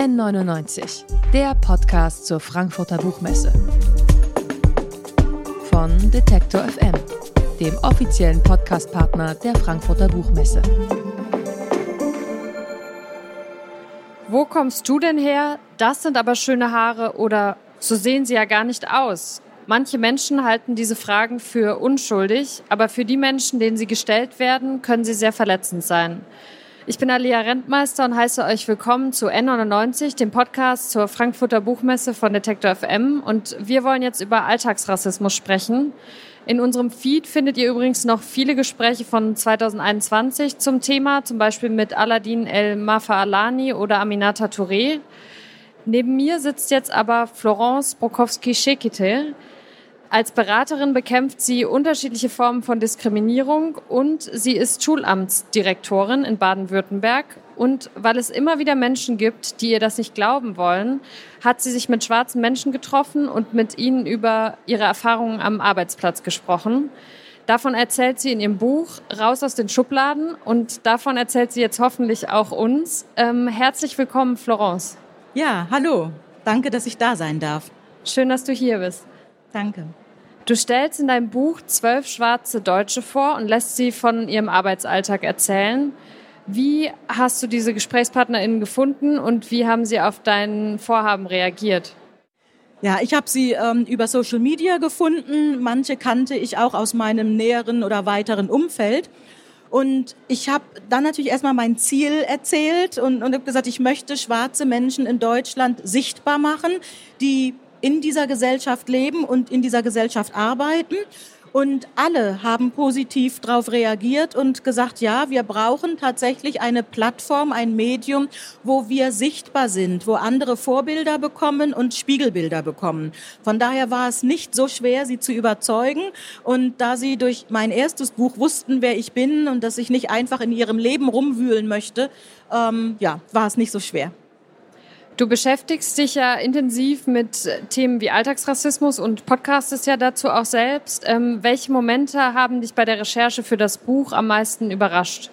N99, der Podcast zur Frankfurter Buchmesse. Von Detektor FM, dem offiziellen Podcastpartner der Frankfurter Buchmesse. Wo kommst du denn her? Das sind aber schöne Haare oder so sehen sie ja gar nicht aus. Manche Menschen halten diese Fragen für unschuldig, aber für die Menschen, denen sie gestellt werden, können sie sehr verletzend sein. Ich bin Alia Rentmeister und heiße euch willkommen zu N99, dem Podcast zur Frankfurter Buchmesse von Detektor FM. Und wir wollen jetzt über Alltagsrassismus sprechen. In unserem Feed findet ihr übrigens noch viele Gespräche von 2021 zum Thema, zum Beispiel mit Aladin El Mafa Alani oder Aminata Touré. Neben mir sitzt jetzt aber Florence Brokowski-Schekete. Als Beraterin bekämpft sie unterschiedliche Formen von Diskriminierung und sie ist Schulamtsdirektorin in Baden-Württemberg. Und weil es immer wieder Menschen gibt, die ihr das nicht glauben wollen, hat sie sich mit schwarzen Menschen getroffen und mit ihnen über ihre Erfahrungen am Arbeitsplatz gesprochen. Davon erzählt sie in ihrem Buch Raus aus den Schubladen und davon erzählt sie jetzt hoffentlich auch uns. Ähm, herzlich willkommen, Florence. Ja, hallo. Danke, dass ich da sein darf. Schön, dass du hier bist. Danke. Du stellst in deinem Buch zwölf schwarze Deutsche vor und lässt sie von ihrem Arbeitsalltag erzählen. Wie hast du diese GesprächspartnerInnen gefunden und wie haben sie auf dein Vorhaben reagiert? Ja, ich habe sie ähm, über Social Media gefunden. Manche kannte ich auch aus meinem näheren oder weiteren Umfeld. Und ich habe dann natürlich erstmal mein Ziel erzählt und, und habe gesagt, ich möchte schwarze Menschen in Deutschland sichtbar machen, die in dieser Gesellschaft leben und in dieser Gesellschaft arbeiten. Und alle haben positiv darauf reagiert und gesagt, ja, wir brauchen tatsächlich eine Plattform, ein Medium, wo wir sichtbar sind, wo andere Vorbilder bekommen und Spiegelbilder bekommen. Von daher war es nicht so schwer, sie zu überzeugen. Und da sie durch mein erstes Buch wussten, wer ich bin und dass ich nicht einfach in ihrem Leben rumwühlen möchte, ähm, ja, war es nicht so schwer. Du beschäftigst dich ja intensiv mit Themen wie Alltagsrassismus und podcastest ja dazu auch selbst. Ähm, welche Momente haben dich bei der Recherche für das Buch am meisten überrascht?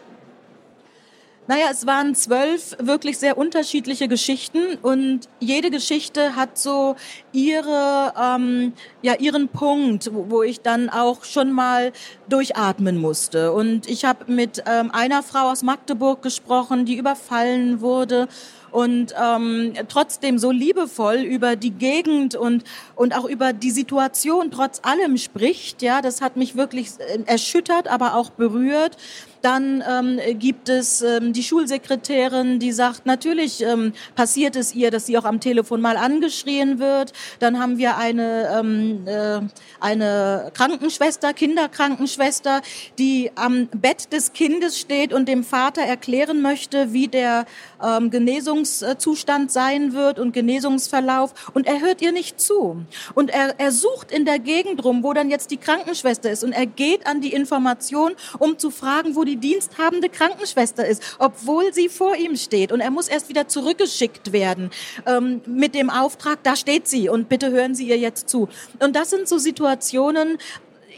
Naja, es waren zwölf wirklich sehr unterschiedliche Geschichten und jede Geschichte hat so ihre, ähm, ja, ihren Punkt, wo, ich dann auch schon mal durchatmen musste. Und ich habe mit ähm, einer Frau aus Magdeburg gesprochen, die überfallen wurde und ähm, trotzdem so liebevoll über die Gegend und, und auch über die Situation trotz allem spricht. Ja, das hat mich wirklich äh, erschüttert, aber auch berührt. Dann ähm, gibt es ähm, die Schulsekretärin, die sagt, natürlich ähm, passiert es ihr, dass sie auch am Telefon mal angeschrien wird. Dann haben wir eine, ähm, äh, eine Krankenschwester, Kinderkrankenschwester, die am Bett des Kindes steht und dem Vater erklären möchte, wie der ähm, Genesungszustand sein wird und Genesungsverlauf. Und er hört ihr nicht zu. Und er, er sucht in der Gegend rum, wo dann jetzt die Krankenschwester ist. Und er geht an die Information, um zu fragen, wo die diensthabende Krankenschwester ist, obwohl sie vor ihm steht. Und er muss erst wieder zurückgeschickt werden ähm, mit dem Auftrag, da steht sie und bitte hören Sie ihr jetzt zu. Und das sind so Situationen,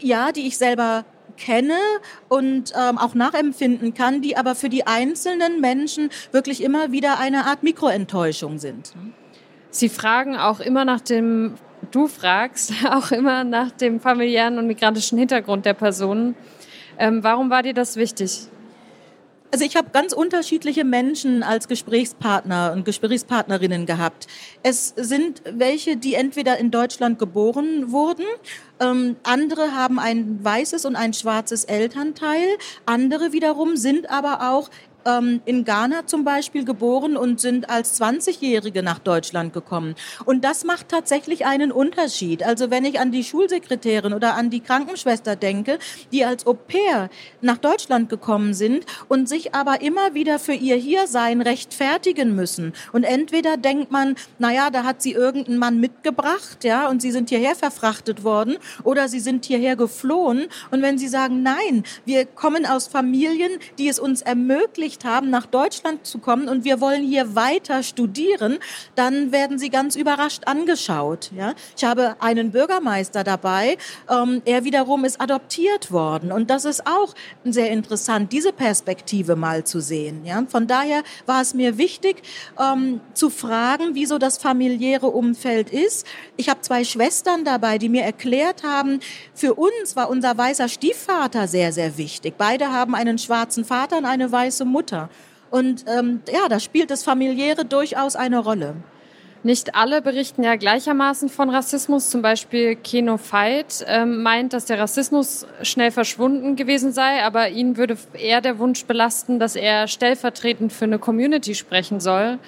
ja, die ich selber kenne und ähm, auch nachempfinden kann, die aber für die einzelnen Menschen wirklich immer wieder eine Art Mikroenttäuschung sind. Sie fragen auch immer nach dem, du fragst auch immer nach dem familiären und migrantischen Hintergrund der Personen. Ähm, warum war dir das wichtig? Also ich habe ganz unterschiedliche Menschen als Gesprächspartner und Gesprächspartnerinnen gehabt. Es sind welche, die entweder in Deutschland geboren wurden, ähm, andere haben ein weißes und ein schwarzes Elternteil, andere wiederum sind aber auch ähm, in Ghana zum Beispiel geboren und sind als 20-Jährige nach Deutschland gekommen. Und das macht tatsächlich einen Unterschied. Also wenn ich an die Schulsekretärin oder an die Krankenschwester denke, die als Au pair nach Deutschland gekommen sind und sich aber immer wieder für ihr Hiersein rechtfertigen müssen. Und entweder denkt man, naja, da hat sie irgendeinen Mann mitgebracht, ja, und sie sind hierher verfrachtet worden oder sie sind hierher geflohen. Und wenn sie sagen, nein, wir kommen aus Familien, die es uns ermöglichen, Absicht haben, nach Deutschland zu kommen und wir wollen hier weiter studieren, dann werden sie ganz überrascht angeschaut. Ja? Ich habe einen Bürgermeister dabei, ähm, er wiederum ist adoptiert worden und das ist auch sehr interessant, diese Perspektive mal zu sehen. Ja? Von daher war es mir wichtig ähm, zu fragen, wieso das familiäre Umfeld ist. Ich habe zwei Schwestern dabei, die mir erklärt haben, für uns war unser weißer Stiefvater sehr, sehr wichtig. Beide haben einen schwarzen Vater und eine weiße Mutter. Und ähm, ja, da spielt das Familiäre durchaus eine Rolle. Nicht alle berichten ja gleichermaßen von Rassismus. Zum Beispiel Keno Veit ähm, meint, dass der Rassismus schnell verschwunden gewesen sei, aber ihn würde eher der Wunsch belasten, dass er stellvertretend für eine Community sprechen soll.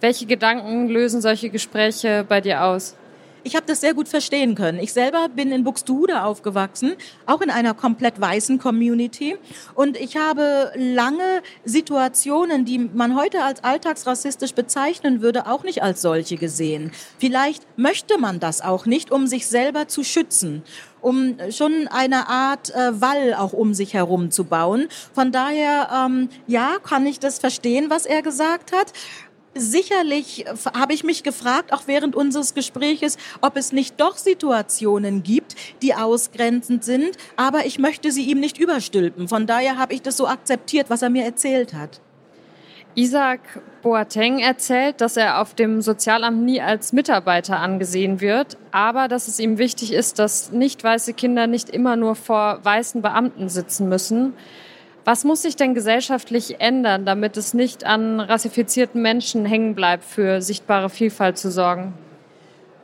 Welche Gedanken lösen solche Gespräche bei dir aus? Ich habe das sehr gut verstehen können. Ich selber bin in Buxtehude aufgewachsen, auch in einer komplett weißen Community. Und ich habe lange Situationen, die man heute als alltagsrassistisch bezeichnen würde, auch nicht als solche gesehen. Vielleicht möchte man das auch nicht, um sich selber zu schützen um schon eine Art äh, Wall auch um sich herum zu bauen. Von daher, ähm, ja, kann ich das verstehen, was er gesagt hat. Sicherlich habe ich mich gefragt, auch während unseres Gespräches, ob es nicht doch Situationen gibt, die ausgrenzend sind, aber ich möchte sie ihm nicht überstülpen. Von daher habe ich das so akzeptiert, was er mir erzählt hat. Isaac Boateng erzählt, dass er auf dem Sozialamt nie als Mitarbeiter angesehen wird, aber dass es ihm wichtig ist, dass nicht weiße Kinder nicht immer nur vor weißen Beamten sitzen müssen. Was muss sich denn gesellschaftlich ändern, damit es nicht an rassifizierten Menschen hängen bleibt, für sichtbare Vielfalt zu sorgen?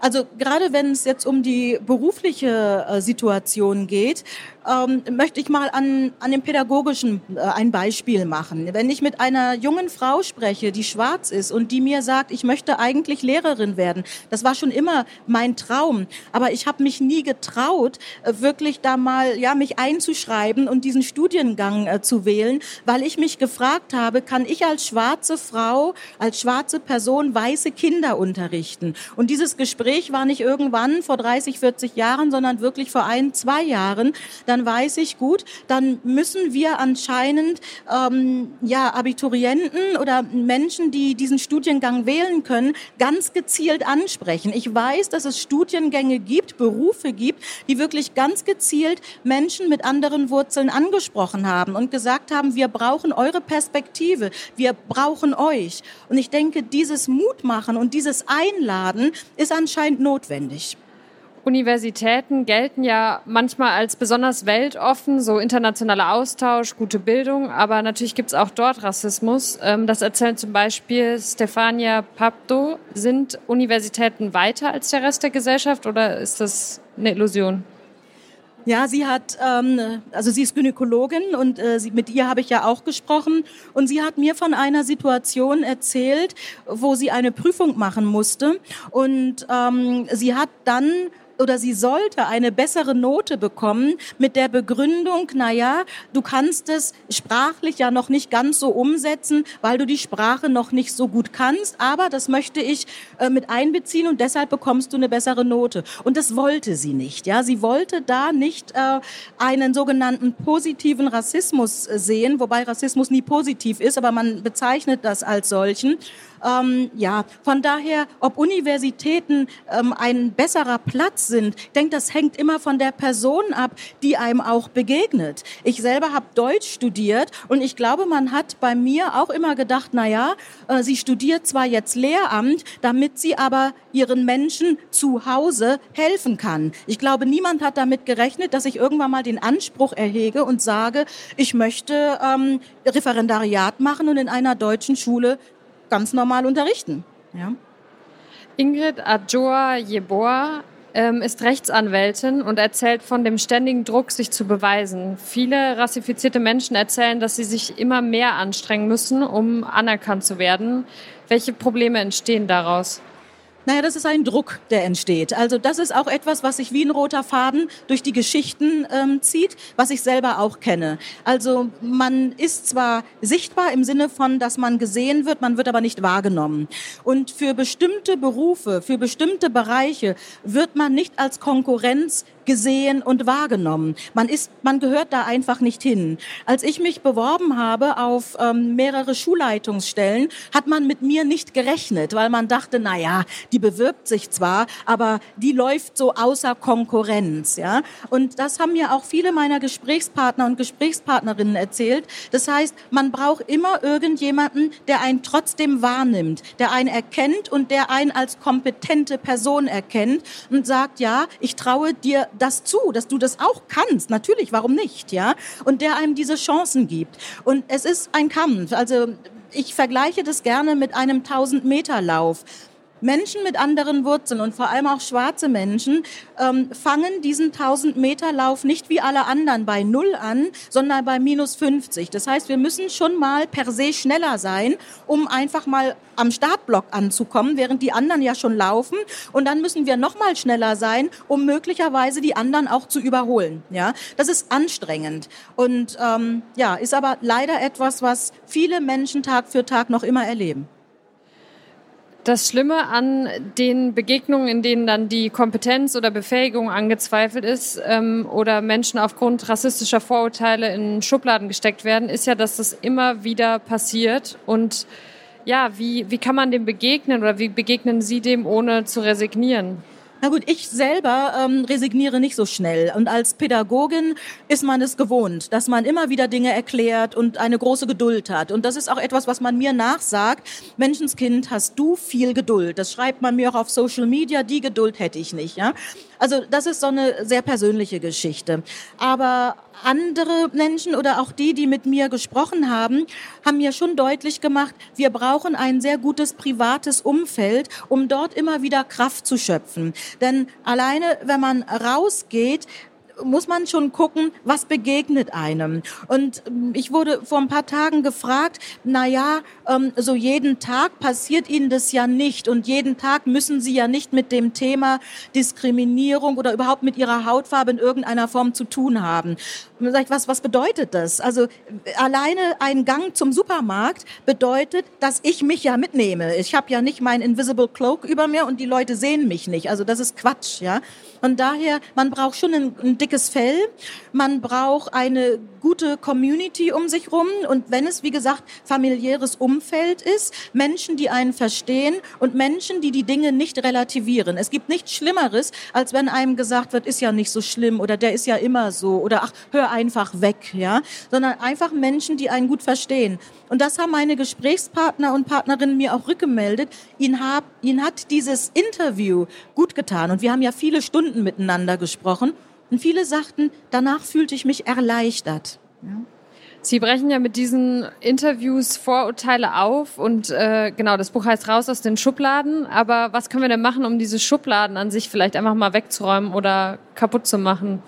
Also gerade wenn es jetzt um die berufliche äh, Situation geht, ähm, möchte ich mal an, an dem pädagogischen äh, ein Beispiel machen. Wenn ich mit einer jungen Frau spreche, die schwarz ist und die mir sagt, ich möchte eigentlich Lehrerin werden, das war schon immer mein Traum, aber ich habe mich nie getraut, äh, wirklich da mal ja mich einzuschreiben und diesen Studiengang äh, zu wählen, weil ich mich gefragt habe, kann ich als schwarze Frau, als schwarze Person weiße Kinder unterrichten? Und dieses Gespräch war nicht irgendwann vor 30, 40 Jahren, sondern wirklich vor ein, zwei Jahren. Dann dann weiß ich gut, dann müssen wir anscheinend ähm, ja Abiturienten oder Menschen, die diesen Studiengang wählen können, ganz gezielt ansprechen. Ich weiß, dass es Studiengänge gibt, Berufe gibt, die wirklich ganz gezielt Menschen mit anderen Wurzeln angesprochen haben und gesagt haben, wir brauchen eure Perspektive, wir brauchen euch. Und ich denke, dieses Mutmachen und dieses Einladen ist anscheinend notwendig. Universitäten gelten ja manchmal als besonders weltoffen, so internationaler Austausch, gute Bildung, aber natürlich gibt es auch dort Rassismus. Ähm, das erzählt zum Beispiel Stefania Papdo. Sind Universitäten weiter als der Rest der Gesellschaft oder ist das eine Illusion? Ja, sie hat, ähm, also sie ist Gynäkologin und äh, mit ihr habe ich ja auch gesprochen und sie hat mir von einer Situation erzählt, wo sie eine Prüfung machen musste und ähm, sie hat dann oder sie sollte eine bessere Note bekommen mit der Begründung, na ja, du kannst es sprachlich ja noch nicht ganz so umsetzen, weil du die Sprache noch nicht so gut kannst, aber das möchte ich äh, mit einbeziehen und deshalb bekommst du eine bessere Note. Und das wollte sie nicht, ja, sie wollte da nicht äh, einen sogenannten positiven Rassismus sehen, wobei Rassismus nie positiv ist, aber man bezeichnet das als solchen. Ähm, ja, von daher, ob Universitäten ähm, ein besserer Platz sind, ich denke, das hängt immer von der Person ab, die einem auch begegnet. Ich selber habe Deutsch studiert und ich glaube, man hat bei mir auch immer gedacht, na ja, äh, sie studiert zwar jetzt Lehramt, damit sie aber ihren Menschen zu Hause helfen kann. Ich glaube, niemand hat damit gerechnet, dass ich irgendwann mal den Anspruch erhege und sage, ich möchte ähm, Referendariat machen und in einer deutschen Schule ganz normal unterrichten. Ja. Ingrid Adjoa Jeboa ähm, ist Rechtsanwältin und erzählt von dem ständigen Druck, sich zu beweisen. Viele rassifizierte Menschen erzählen, dass sie sich immer mehr anstrengen müssen, um anerkannt zu werden. Welche Probleme entstehen daraus? Naja, das ist ein Druck, der entsteht. Also das ist auch etwas, was sich wie ein roter Faden durch die Geschichten ähm, zieht, was ich selber auch kenne. Also man ist zwar sichtbar im Sinne von, dass man gesehen wird, man wird aber nicht wahrgenommen. Und für bestimmte Berufe, für bestimmte Bereiche wird man nicht als Konkurrenz gesehen und wahrgenommen. Man ist, man gehört da einfach nicht hin. Als ich mich beworben habe auf ähm, mehrere Schulleitungsstellen, hat man mit mir nicht gerechnet, weil man dachte, na ja, die bewirbt sich zwar, aber die läuft so außer Konkurrenz, ja. Und das haben mir auch viele meiner Gesprächspartner und Gesprächspartnerinnen erzählt. Das heißt, man braucht immer irgendjemanden, der einen trotzdem wahrnimmt, der einen erkennt und der einen als kompetente Person erkennt und sagt, ja, ich traue dir das zu, dass du das auch kannst. Natürlich, warum nicht, ja? Und der einem diese Chancen gibt. Und es ist ein Kampf. Also ich vergleiche das gerne mit einem 1000 Meter Lauf. Menschen mit anderen Wurzeln und vor allem auch schwarze Menschen ähm, fangen diesen 1000 Meter Lauf nicht wie alle anderen bei Null an, sondern bei minus 50. Das heißt, wir müssen schon mal per se schneller sein, um einfach mal am Startblock anzukommen, während die anderen ja schon laufen. Und dann müssen wir noch mal schneller sein, um möglicherweise die anderen auch zu überholen. Ja, das ist anstrengend und ähm, ja, ist aber leider etwas, was viele Menschen Tag für Tag noch immer erleben. Das Schlimme an den Begegnungen, in denen dann die Kompetenz oder Befähigung angezweifelt ist ähm, oder Menschen aufgrund rassistischer Vorurteile in Schubladen gesteckt werden, ist ja, dass das immer wieder passiert. Und ja, wie, wie kann man dem begegnen oder wie begegnen Sie dem, ohne zu resignieren? Na gut, ich selber ähm, resigniere nicht so schnell. Und als Pädagogin ist man es gewohnt, dass man immer wieder Dinge erklärt und eine große Geduld hat. Und das ist auch etwas, was man mir nachsagt. Menschenskind, hast du viel Geduld. Das schreibt man mir auch auf Social Media. Die Geduld hätte ich nicht. Ja? Also das ist so eine sehr persönliche Geschichte. Aber andere Menschen oder auch die, die mit mir gesprochen haben, haben mir schon deutlich gemacht, wir brauchen ein sehr gutes privates Umfeld, um dort immer wieder Kraft zu schöpfen. Denn alleine, wenn man rausgeht, muss man schon gucken, was begegnet einem. Und ähm, ich wurde vor ein paar Tagen gefragt, na ja, ähm, so jeden Tag passiert Ihnen das ja nicht und jeden Tag müssen Sie ja nicht mit dem Thema Diskriminierung oder überhaupt mit Ihrer Hautfarbe in irgendeiner Form zu tun haben. Und sagt, was, was bedeutet das? Also alleine ein Gang zum Supermarkt bedeutet, dass ich mich ja mitnehme. Ich habe ja nicht mein Invisible Cloak über mir und die Leute sehen mich nicht. Also das ist Quatsch, ja. Und daher, man braucht schon ein, ein dickes Fell, man braucht eine gute Community um sich rum und wenn es, wie gesagt, familiäres Umfeld ist, Menschen, die einen verstehen und Menschen, die die Dinge nicht relativieren. Es gibt nichts Schlimmeres, als wenn einem gesagt wird, ist ja nicht so schlimm oder der ist ja immer so oder ach, hör einfach weg, ja, sondern einfach Menschen, die einen gut verstehen. Und das haben meine Gesprächspartner und Partnerinnen mir auch rückgemeldet. Ihnen, hab, ihnen hat dieses Interview gut getan und wir haben ja viele Stunden miteinander gesprochen und viele sagten, danach fühlte ich mich erleichtert. Sie brechen ja mit diesen Interviews Vorurteile auf und äh, genau, das Buch heißt Raus aus den Schubladen. Aber was können wir denn machen, um diese Schubladen an sich vielleicht einfach mal wegzuräumen oder kaputt zu machen?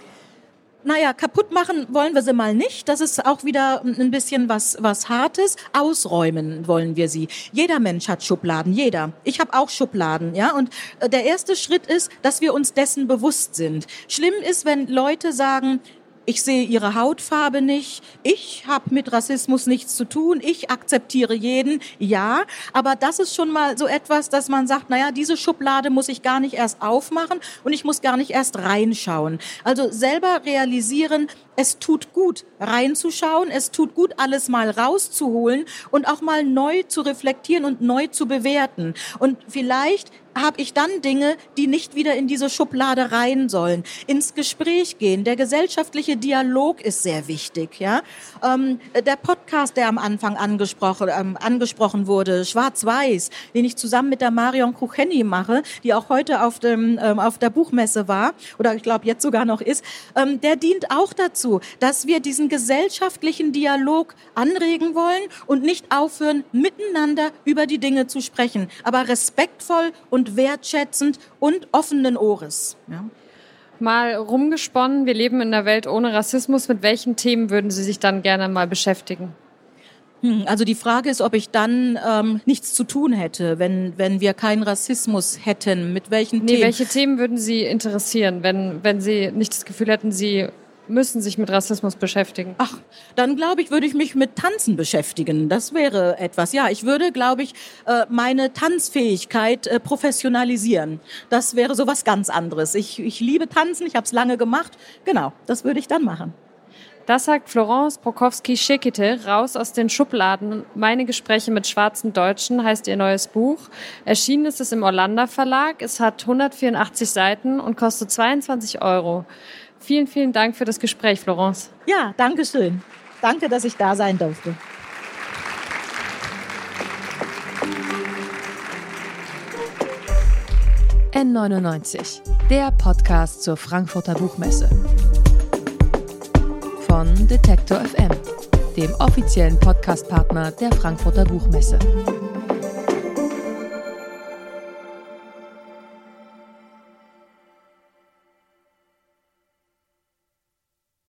Naja, kaputt machen wollen wir sie mal nicht. Das ist auch wieder ein bisschen was, was Hartes. Ausräumen wollen wir sie. Jeder Mensch hat Schubladen, jeder. Ich habe auch Schubladen, ja. Und äh, der erste Schritt ist, dass wir uns dessen bewusst sind. Schlimm ist, wenn Leute sagen, ich sehe ihre Hautfarbe nicht, ich habe mit Rassismus nichts zu tun, ich akzeptiere jeden, ja, aber das ist schon mal so etwas, dass man sagt, naja, diese Schublade muss ich gar nicht erst aufmachen und ich muss gar nicht erst reinschauen. Also selber realisieren, es tut gut, reinzuschauen, es tut gut, alles mal rauszuholen und auch mal neu zu reflektieren und neu zu bewerten. Und vielleicht habe ich dann Dinge, die nicht wieder in diese Schublade rein sollen. Ins Gespräch gehen. Der gesellschaftliche Dialog ist sehr wichtig. Ja, ähm, der Podcast, der am Anfang angesprochen, ähm, angesprochen wurde, Schwarz-Weiß, den ich zusammen mit der Marion Kucheni mache, die auch heute auf dem ähm, auf der Buchmesse war oder ich glaube jetzt sogar noch ist, ähm, der dient auch dazu, dass wir diesen gesellschaftlichen Dialog anregen wollen und nicht aufhören, miteinander über die Dinge zu sprechen, aber respektvoll und wertschätzend und offenen Ohres. Ja. Mal rumgesponnen, wir leben in einer Welt ohne Rassismus. Mit welchen Themen würden Sie sich dann gerne mal beschäftigen? Hm, also die Frage ist, ob ich dann ähm, nichts zu tun hätte, wenn, wenn wir keinen Rassismus hätten. Mit welchen nee, Themen? Welche Themen würden Sie interessieren, wenn, wenn Sie nicht das Gefühl hätten, Sie müssen sich mit Rassismus beschäftigen? Ach, dann glaube ich, würde ich mich mit Tanzen beschäftigen. Das wäre etwas. Ja, ich würde, glaube ich, äh, meine Tanzfähigkeit äh, professionalisieren. Das wäre so was ganz anderes. Ich, ich liebe Tanzen, ich habe es lange gemacht. Genau, das würde ich dann machen. Das sagt Florence Prokowski-Schekete, raus aus den Schubladen. Meine Gespräche mit schwarzen Deutschen heißt ihr neues Buch. Erschienen ist es im Orlando Verlag. Es hat 184 Seiten und kostet 22 Euro. Vielen, vielen Dank für das Gespräch, Florence. Ja, danke schön. Danke, dass ich da sein durfte. N99, der Podcast zur Frankfurter Buchmesse von Detektor FM, dem offiziellen Podcastpartner der Frankfurter Buchmesse.